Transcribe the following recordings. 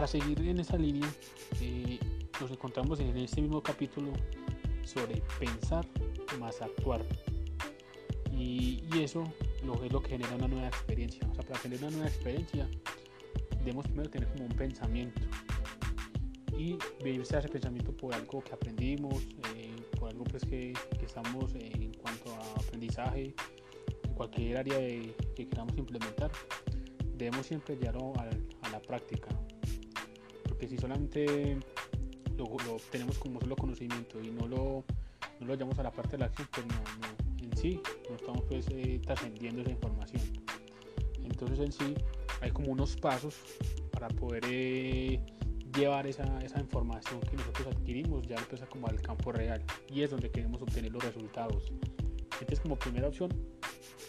para seguir en esa línea, eh, nos encontramos en este mismo capítulo sobre pensar más actuar. Y, eso es lo que genera una nueva experiencia. O sea, para tener una nueva experiencia, debemos primero tener como un pensamiento y vivirse ese pensamiento por algo que aprendimos, eh, por algo pues que, estamos en cuanto a aprendizaje, en cualquier área que queramos implementar, debemos siempre llevarlo a la práctica. Porque si solamente lo, lo, tenemos como solo conocimiento y no lo, no lo llevamos a la parte de la acción, pues no, en sí no estamos pues eh, trascendiendo esa información. Entonces en sí hay como unos pasos para poder eh, llevar esa, esa, información que nosotros adquirimos ya empieza como al campo real y es donde queremos obtener los resultados. Entonces como primera opción,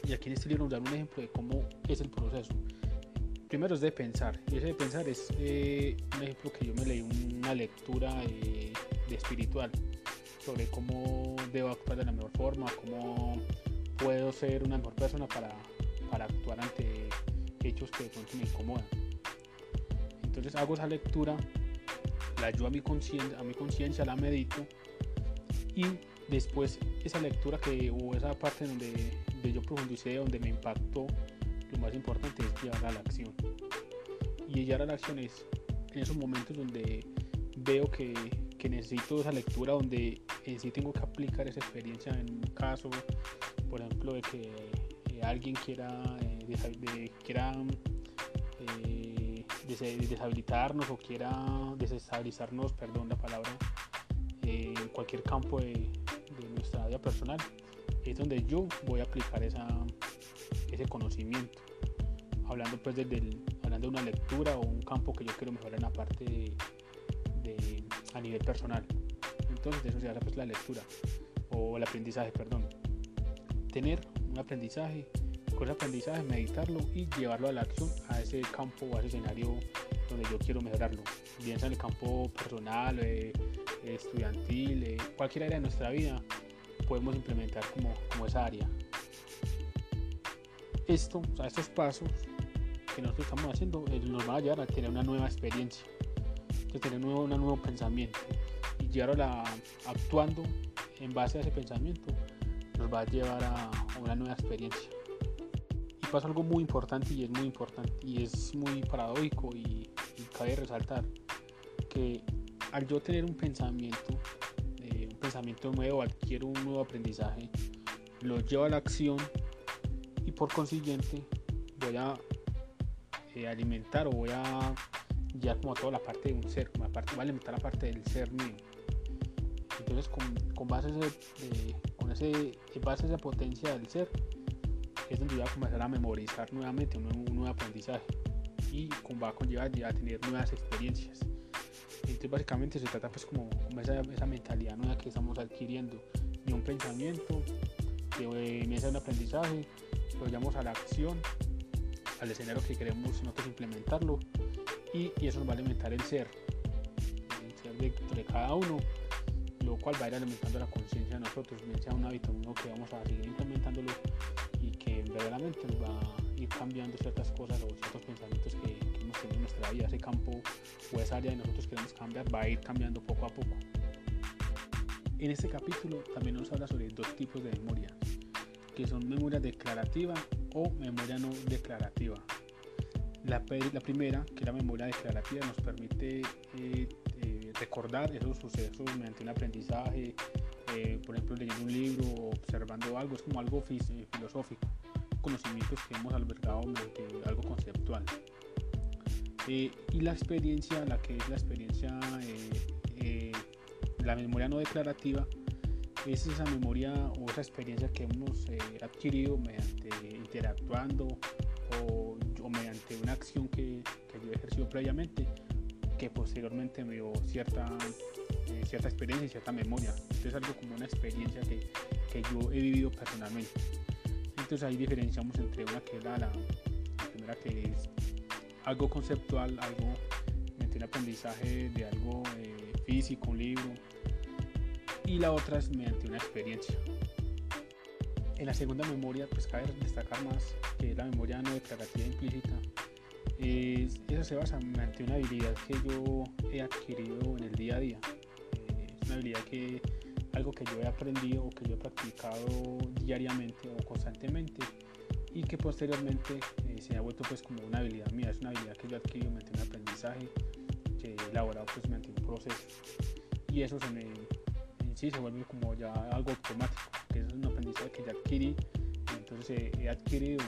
y aquí en este libro nos dan un ejemplo de cómo es el proceso. Primero es de pensar, y ese de pensar es eh, un ejemplo que yo me leí una lectura de, espiritual sobre cómo debo actuar de la mejor forma, cómo puedo ser una mejor persona para, para actuar ante hechos que de pronto me incomodan. Entonces hago esa lectura, la ayudo a mi conciencia, a mi conciencia, la medito y después esa lectura que o esa parte donde yo profundicé, donde me impactó, lo más importante es llevar a la acción. Y llevar a la acción es en esos momentos donde veo que, que necesito esa lectura, donde en sí tengo que aplicar esa experiencia en un caso, por ejemplo, de que eh, alguien quiera, eh, de, quiera eh, deshabilitarnos o quiera desestabilizarnos, perdón la palabra, en cualquier campo de, nuestra vida personal, es donde yo voy a aplicar esa, ese conocimiento. Hablando pues del, hablando de una lectura o un campo que yo quiero mejorar en la parte de, a nivel personal. Entonces de eso se habla pues la lectura o el aprendizaje, perdón. Tener un aprendizaje con ese aprendizaje, meditarlo y llevarlo a la acción, a ese campo o a ese escenario donde yo quiero mejorarlo, bien sea en el campo personal, eh, estudiantil, eh, cualquier área de nuestra vida, podemos implementar como, como esa área. Esto, o sea, estos pasos que nosotros estamos haciendo eh, nos van a llevar a tener una nueva experiencia, a tener un nuevo, un nuevo pensamiento. Y llevarlo a, actuando en base a ese pensamiento nos va a llevar a una nueva experiencia. Pasa algo muy importante y es muy importante y es muy paradójico y, cabe resaltar que al yo tener un pensamiento, eh, un pensamiento nuevo, adquiero un nuevo aprendizaje, lo llevo a la acción y por consiguiente voy a eh, alimentar o voy a ya como toda la parte de un ser, como parte, voy a alimentar la parte del ser mío. Entonces con, con base, ese, con ese, base esa potencia del ser, es donde voy a comenzar a memorizar nuevamente un nuevo, aprendizaje y va a conllevar ya a tener nuevas experiencias. Entonces básicamente se trata pues como, esa, esa, mentalidad nueva que estamos adquiriendo y un pensamiento que me hace un aprendizaje, lo llevamos a la acción, al escenario que queremos nosotros implementarlo y, eso nos va a alimentar el ser, el ser de, cada uno lo cual va a ir alimentando la conciencia de nosotros, bien sea un hábito nuevo que vamos a seguir implementándolo verdaderamente nos va a ir cambiando ciertas cosas o ciertos pensamientos que, hemos tenido en nuestra vida, ese campo o esa área de nosotros queremos cambiar va a ir cambiando poco a poco. En este capítulo también nos habla sobre dos tipos de memoria, que son memoria declarativa o memoria no declarativa. La, la primera, que es la memoria declarativa, nos permite eh, eh, recordar esos sucesos mediante un aprendizaje, eh, por ejemplo leyendo un libro o observando algo, es como algo filosófico conocimientos que hemos albergado mediante algo conceptual. Eh, y la experiencia, la que es la experiencia, eh, eh, la memoria no declarativa, es esa memoria o esa experiencia que hemos adquirido mediante interactuando o, mediante una acción que, yo he ejercido previamente, que posteriormente me dio cierta, cierta experiencia y cierta memoria. Esto es algo como una experiencia que, que yo he vivido personalmente. Entonces ahí diferenciamos entre una que es la, primera que es algo conceptual, algo mediante un aprendizaje de algo eh, físico, un libro, y la otra es mediante una experiencia. En la segunda memoria, pues cabe destacar más que es la memoria no declarativa implícita, eso se basa en una habilidad que yo he adquirido en el día a día. Eh, es una habilidad que algo que yo he aprendido o que yo he practicado diariamente o constantemente y que posteriormente eh, se ha vuelto pues como una habilidad mía, es una habilidad que yo he adquirido mediante un aprendizaje que he elaborado pues mediante un proceso y eso se me sí se vuelve como ya algo automático, que es un aprendizaje que ya adquirí. Entonces he adquirido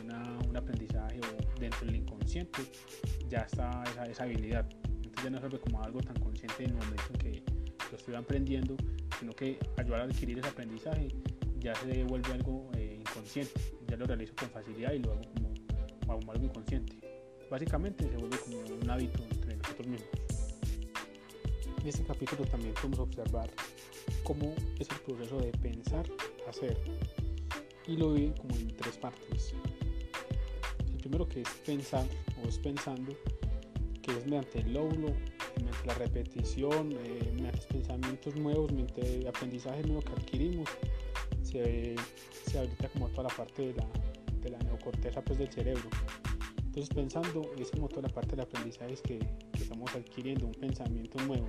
un aprendizaje dentro del inconsciente ya está esa, habilidad. Entonces ya no se ve como algo tan consciente en el momento en que lo estoy aprendiendo sino que ayudar a adquirir ese aprendizaje ya se vuelve algo eh, inconsciente. Ya lo realizo con facilidad y lo hago como, algo inconsciente. Básicamente se vuelve como un hábito entre nosotros mismos en este capítulo también podemos observar cómo es el proceso de pensar, hacer y lo dividen como en tres partes. El primero que es pensar o es pensando, que es mediante el lóbulo, mediante la repetición, eh, mediante pensamientos nuevos, mediante aprendizaje nuevo que adquirimos, se, se habilita como toda la parte de la, de la neocorteza pues, del cerebro. Entonces pensando es como toda la parte del aprendizaje que, que estamos adquiriendo, un pensamiento nuevo.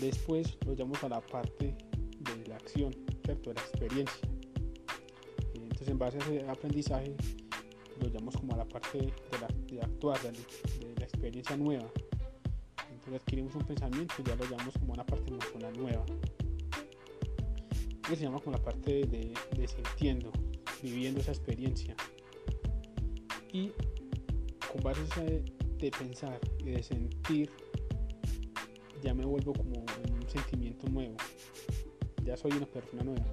Después lo llamamos a la parte de la acción, de la experiencia en base a ese aprendizaje lo llamamos como a la parte de, actuar, de, la experiencia nueva. Entonces adquirimos un pensamiento y ya lo llamamos como una parte emocional nueva. Que se llama como la parte de, de sintiendo, viviendo esa experiencia. Y con base a de, de pensar y de sentir, ya me vuelvo como un sentimiento nuevo. Ya soy una persona nueva.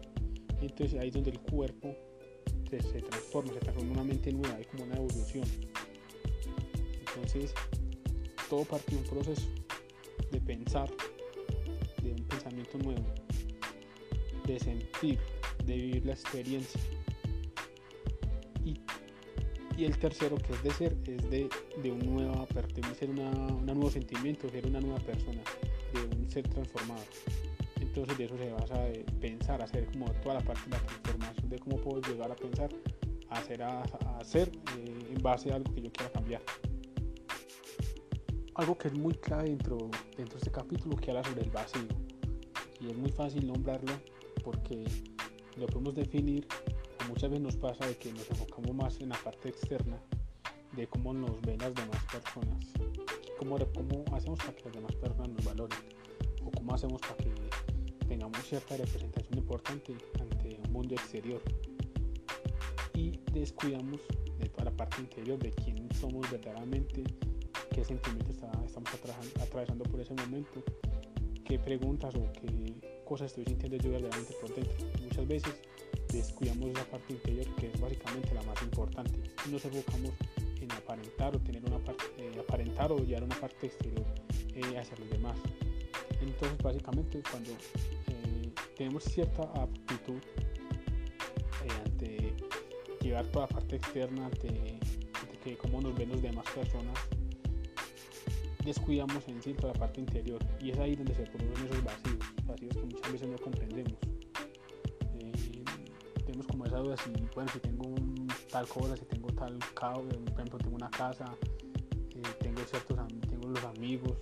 Entonces ahí es donde el cuerpo se, transforma, se transforma en una mente nueva, hay como una evolución. Entonces, todo parte de un proceso de pensar, de un pensamiento nuevo, de sentir, de vivir la experiencia. Y, y el tercero, que es de ser, es de, de un pertenecer una, un nuevo sentimiento, ser una nueva persona, de un ser transformado. Entonces de eso se basa pensar, hacer como toda la parte de la transformación de cómo puedo llegar a pensar, a hacer, a, hacer eh, en base a algo que yo quiera cambiar. Algo que es muy clave dentro, dentro de este capítulo que habla sobre el vacío. Y es muy fácil nombrarlo porque lo podemos definir, muchas veces nos pasa de que nos enfocamos más en la parte externa de cómo nos ven las demás personas, cómo, cómo hacemos para que las demás personas nos valoren o cómo hacemos para que tengamos cierta representación importante ante un mundo exterior y descuidamos de toda la parte interior de quién somos verdaderamente, qué sentimientos estamos atravesando por ese momento, qué preguntas o qué cosas estoy sintiendo yo verdaderamente por dentro. Muchas veces descuidamos esa parte interior que es básicamente la más importante y nos enfocamos en aparentar o tener una parte, eh, aparentar o llevar una parte exterior eh, hacia los demás. Entonces básicamente cuando tenemos cierta aptitud eh, ante llevar toda la parte externa, ante, que cómo nos ven las demás personas, descuidamos en sí toda la parte interior y es ahí donde se producen esos vacíos, vacíos que muchas veces no comprendemos. Eh, tenemos como esa duda si, bueno, si tengo tal cosa, si tengo tal caos, por ejemplo, tengo una casa, eh, tengo ciertos tengo los amigos,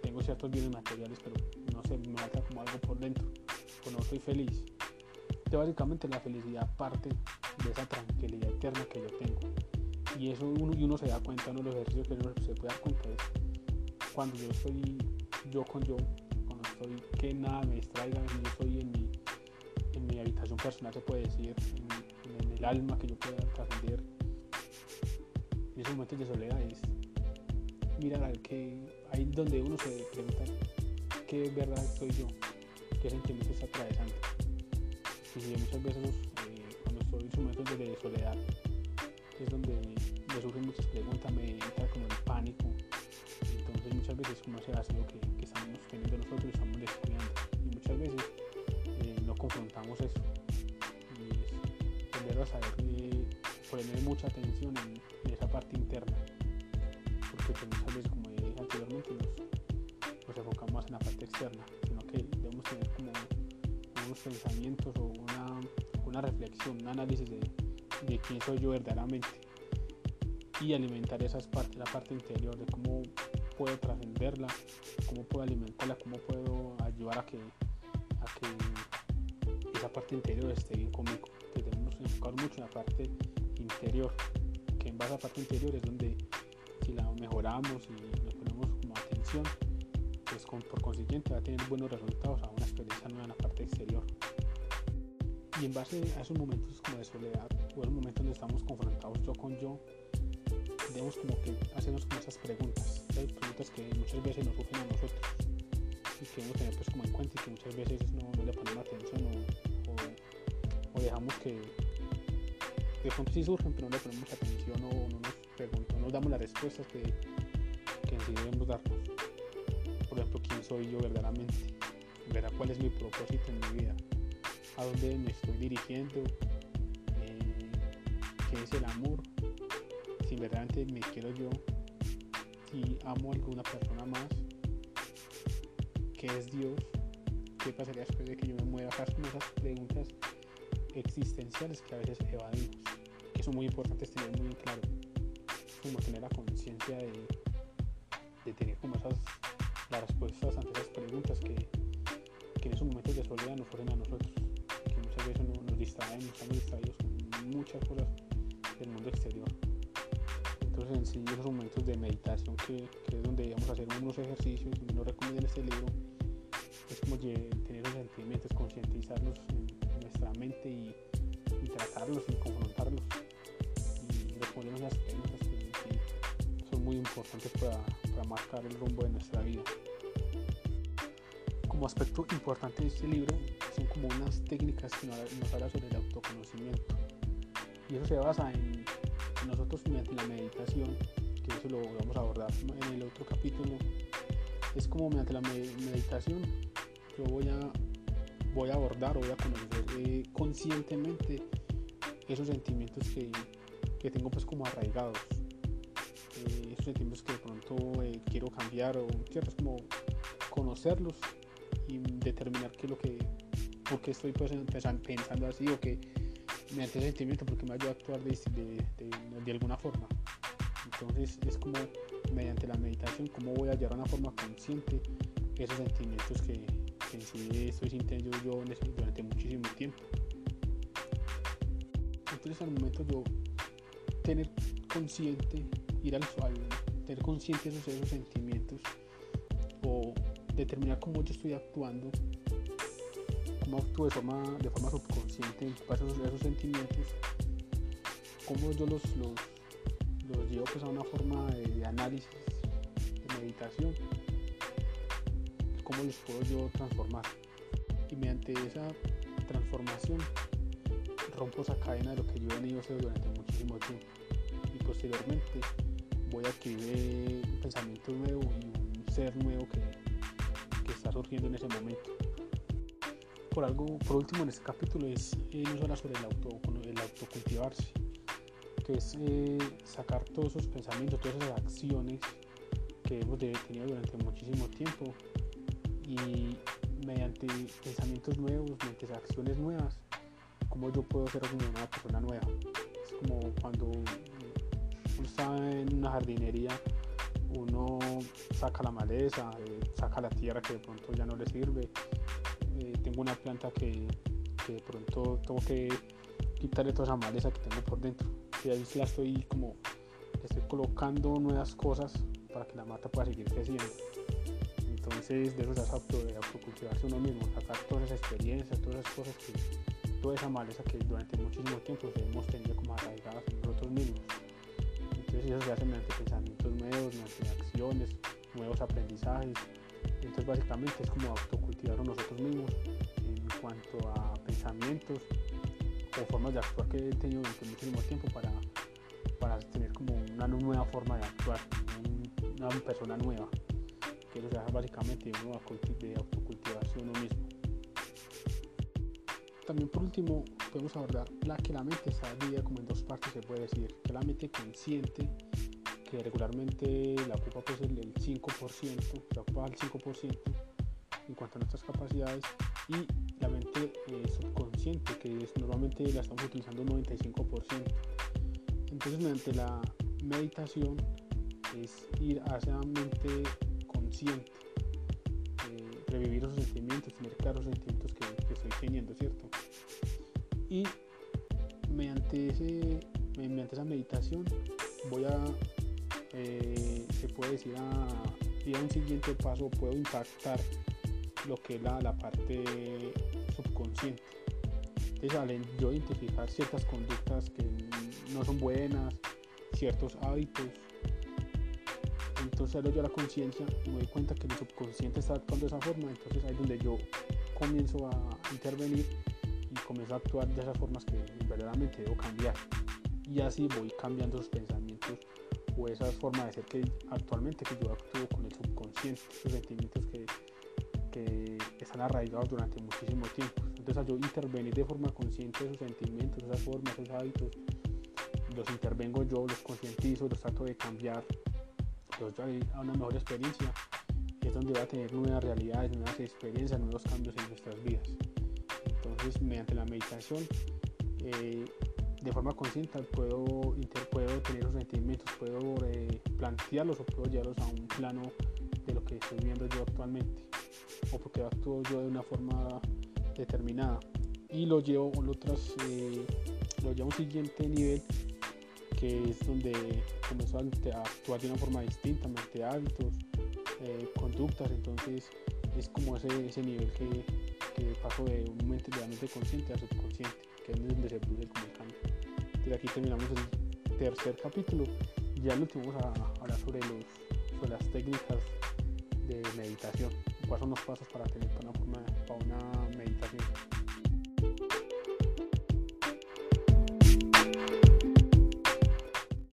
tengo ciertos bienes materiales, pero no sé, me falta como algo por dentro, o no soy feliz. Que básicamente la felicidad parte de esa tranquilidad eterna que yo tengo. Y eso uno, y uno se da cuenta, uno de los ejercicios que uno se puede dar cuenta es cuando yo estoy yo con yo, cuando estoy que nada me distraiga, yo estoy en mi, en mi habitación personal, se puede decir, el alma que yo pueda trascender. En esos momentos de soledad es mirar al que ahí donde uno se pregunta qué verdad soy yo, qué sentimiento está atravesando. Y muchas veces eh, cuando estoy en momentos de soledad es donde me surgen muchas preguntas, me entra como el pánico. Entonces muchas veces como ese vacío que, que estamos teniendo nosotros estamos descuidando. Y muchas veces eh, no confrontamos eso. Tender a saber poner mucha atención en, esa parte interna. Porque pues, como dije anteriormente nos nos enfocamos más en la parte externa, sino que debemos tener como unos pensamientos o una, una reflexión, un análisis de, de quién soy yo verdaderamente. y alimentar esas partes, la parte interior de cómo puedo trascenderla, cómo puedo alimentarla, cómo puedo ayudar a que, a que esa parte interior esté bien conmigo. Entonces debemos enfocar mucho en la parte interior, que en base a la parte interior es donde si la mejoramos y nos ponemos como atención, pues por consiguiente va a tener buenos resultados a una experiencia nueva en la parte exterior. Y en base a esos momentos como de soledad o esos momentos donde estamos confrontados yo con yo, debemos como que hacernos como esas preguntas, preguntas que muchas veces nos surgen a nosotros que debemos tener pues como en y que muchas veces no, le ponemos atención o, dejamos que de pronto sí surgen pero no le ponemos atención o no nos preguntamos, no nos damos las respuestas que, que en sí debemos darnos. Por ejemplo, ¿quién soy yo verdaderamente? ¿Verdad? ¿Cuál es mi propósito en mi vida? ¿A dónde me estoy dirigiendo? Eh, ¿Qué es el amor? si verdaderamente me quiero yo, si amo a alguna persona más, ¿qué es Dios? ¿Qué pasaría después de que yo me muera? Esas esas preguntas existenciales que a veces evadimos, que son muy importantes tener muy claro, como tener la conciencia de, tener como esas las respuestas ante esas preguntas que, en esos momentos de soledad nos ponen a nosotros, que muchas veces nos, nos distraemos, estamos distraídos con muchas cosas del mundo exterior en sí, esos momentos de meditación que, es donde vamos a hacer unos ejercicios, y nos recomiendan este libro, como tener los sentimientos, concientizarlos en, nuestra mente y, tratarlos y confrontarlos. Y responder unas preguntas que, son muy importantes para, marcar el rumbo de nuestra vida. Como aspecto importante de este libro son como unas técnicas que nos, nos habla sobre el autoconocimiento. Y eso se basa en nosotros mediante la meditación, que eso lo vamos a abordar en el otro capítulo, es como mediante la meditación yo voy a, voy a abordar o voy a conocer eh, conscientemente esos sentimientos que, que, tengo pues como arraigados, eh, esos sentimientos que de pronto eh, quiero cambiar o cierto, es como conocerlos y determinar qué es lo que, por qué estoy pues pensando así o que mediante ese sentimiento porque me ayuda a actuar de, de, alguna forma. Entonces es como mediante la meditación cómo voy a llevar a una forma consciente esos sentimientos que en sí estoy sintiendo yo durante muchísimo tiempo. Entonces al momento yo tener consciente, ir al, al tener consciente esos, esos sentimientos o determinar cómo yo estoy actuando cómo actúo de forma, de forma subconsciente en a esos, sentimientos, cómo yo los, los, los llevo pues a una forma de, análisis, de meditación, cómo los puedo yo transformar. Y mediante esa transformación rompo esa cadena de lo que yo he venido haciendo durante muchísimo tiempo. Y posteriormente voy a adquirir un pensamiento nuevo y un ser nuevo que, que está surgiendo en ese momento por algo, por último en este capítulo es, eh, nos habla sobre el, auto, el autocultivarse, que es eh, sacar todos esos pensamientos, todas esas acciones que hemos tenido durante muchísimo tiempo y mediante pensamientos nuevos, mediante acciones nuevas, cómo yo puedo ser como una persona nueva. Es como cuando uno está en una jardinería, uno saca la maleza, eh, saca la tierra que de pronto ya no le sirve tengo una planta que, que, de pronto tengo que quitarle toda esa maleza que tengo por dentro. Y ahí la estoy como, estoy colocando nuevas cosas para que la mata pueda seguir creciendo. Entonces de eso se auto, de autocultivarse uno mismo, sacar todas esas experiencias, todas esas cosas que, toda esa maleza que durante muchísimo tiempo hemos tenido como arraigadas en nosotros mismos. Entonces eso se hace mediante pensamientos nuevos, mediante acciones, nuevos aprendizajes. Entonces básicamente es como autocultivarnos nosotros mismos cuanto a pensamientos o formas de actuar que he tenido durante muchísimo tiempo para, para tener como una nueva forma de actuar, una persona nueva, que eso sea básicamente uno de autocultivarse uno mismo. También por último podemos abordar la que la mente está dividida como en dos partes se puede decir, que la mente consciente que regularmente la ocupa pues el, el 5%, la ocupa el 5% en cuanto a nuestras capacidades y la mente eh, subconsciente, que normalmente la estamos utilizando un 95%. Entonces, mediante la meditación es ir hacia mente eh, revivir esos sentimientos, tener claros sentimientos que, estoy teniendo, ¿cierto? Y mediante, ese, mediante esa meditación voy a, eh, se puede decir, a a un siguiente paso, puedo impactar lo que es la, la parte subconsciente. Entonces, al yo identificar ciertas conductas que no son buenas, ciertos hábitos, entonces yo la conciencia y me doy cuenta que mi subconsciente está actuando de esa forma, entonces ahí es donde yo comienzo a intervenir y comienzo a actuar de esas formas que verdaderamente debo cambiar. Y así voy cambiando esos pensamientos o esas formas de ser que actualmente que yo actúo con el subconsciente, esos sentimientos que, que están arraigados durante muchísimo tiempo. Entonces yo intervenir de forma consciente esos sentimientos, esas formas, esos hábitos, los intervengo yo, los concientizo, los trato de cambiar, a una mejor experiencia, es donde voy a tener nuevas realidades, nuevas experiencias, nuevos cambios en nuestras vidas. Entonces, mediante la meditación, eh, de forma consciente puedo, puedo tener los sentimientos, puedo eh, plantearlos o puedo llevarlos a un plano de lo que estoy viendo yo actualmente o porque actúo yo de una forma determinada y lo llevo a otras, eh, lo llevo a un siguiente nivel que es donde comenzó a actuar de una forma distinta mediante hábitos, conductas, entonces es como ese, ese nivel que, que paso de un mente realmente consciente a subconsciente, que es donde se produce como el cambio. Desde aquí terminamos el tercer capítulo. Ya el último vamos a hablar sobre, los, sobre las técnicas de meditación, cuáles son los pasos para tener una, forma, para una meditación.